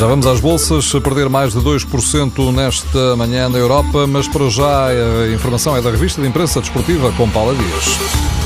Já vamos às bolsas, perder mais de 2% nesta manhã na Europa, mas para já a informação é da revista de imprensa desportiva com Paula Dias.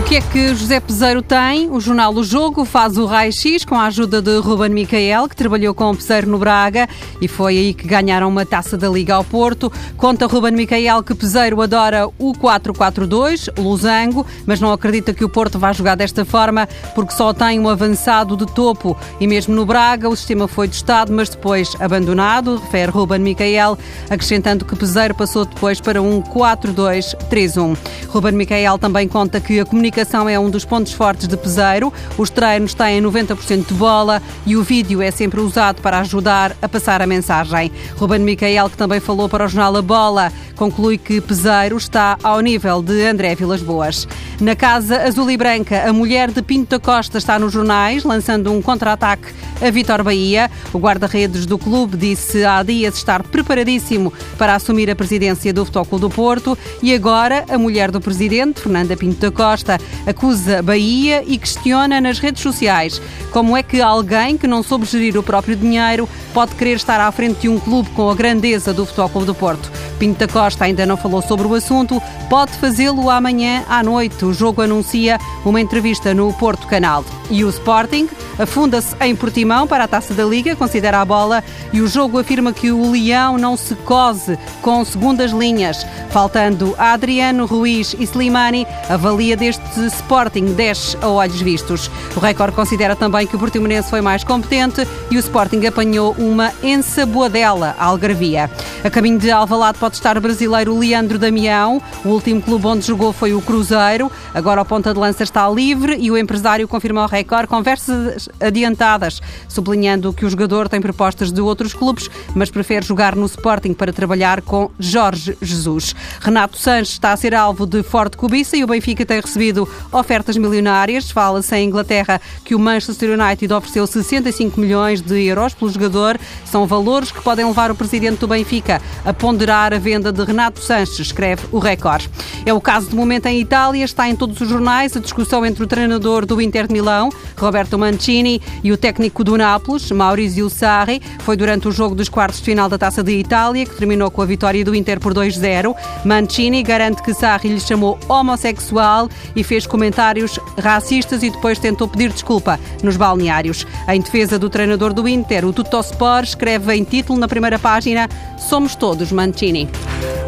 O que é que José Peseiro tem? O jornal O Jogo faz o raio-x com a ajuda de Ruben Micael, que trabalhou com o Peseiro no Braga e foi aí que ganharam uma taça da Liga ao Porto. Conta Ruben Micael que Peseiro adora o 4-4-2, losango, mas não acredita que o Porto vá jogar desta forma porque só tem um avançado de topo e mesmo no Braga o sistema foi testado, mas depois abandonado, refere Ruben Micael, acrescentando que Peseiro passou depois para um 4-2-3-1. Ruben Micael também conta que a comunicação é um dos pontos fortes de Peseiro. Os treinos têm 90% de bola e o vídeo é sempre usado para ajudar a passar a mensagem. Ruben Micael, que também falou para o jornal A Bola, conclui que Peseiro está ao nível de André Vilas Boas. Na Casa Azul e Branca, a mulher de Pinto da Costa está nos jornais, lançando um contra-ataque a Vitor Bahia. O guarda-redes do clube disse há dias estar preparadíssimo para assumir a presidência do Futebol do Porto e agora a mulher do presidente, Fernanda Pinto da Costa, acusa Bahia e questiona nas redes sociais como é que alguém que não soube gerir o próprio dinheiro pode querer estar à frente de um clube com a grandeza do Futebol Clube do Porto. Pinto da Costa ainda não falou sobre o assunto, pode fazê-lo amanhã à noite. O jogo anuncia uma entrevista no Porto Canal. E o Sporting afunda-se em Portimão para a Taça da Liga, considera a bola e o jogo afirma que o Leão não se cose com segundas linhas. Faltando Adriano, Ruiz e Slimani, avalia deste Sporting 10 a olhos vistos. O Record considera também que o Portimonense foi mais competente e o Sporting apanhou uma ensaboadela à Algarvia. A caminho de Alvalade pode estar o brasileiro Leandro Damião. O último clube onde jogou foi o Cruzeiro. Agora a ponta de lança está livre e o empresário confirmou ao Record conversas adiantadas, sublinhando que o jogador tem propostas de outros clubes, mas prefere jogar no Sporting para trabalhar com Jorge Jesus. Renato Sanches está a ser alvo de forte cobiça e o Benfica tem recebido ofertas milionárias. Fala-se em Inglaterra que o Manchester United ofereceu 65 milhões de euros pelo jogador. São valores que podem levar o presidente do Benfica a ponderar a venda de Renato Sanches, escreve o Record. É o caso do momento em Itália, está em todos os jornais a discussão entre o treinador do Inter de Milão, Roberto Mancini, e o técnico do Nápoles, Maurizio Sarri. Foi durante o jogo dos quartos de final da Taça de Itália, que terminou com a vitória do Inter por 2-0. Mancini garante que Sarri lhe chamou homossexual e fez comentários racistas e depois tentou pedir desculpa nos balneários. Em defesa do treinador do Inter, o Tuttosport escreve em título na primeira página Somos todos Mancini.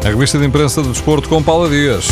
A revista de imprensa do desporto com Paula Dias.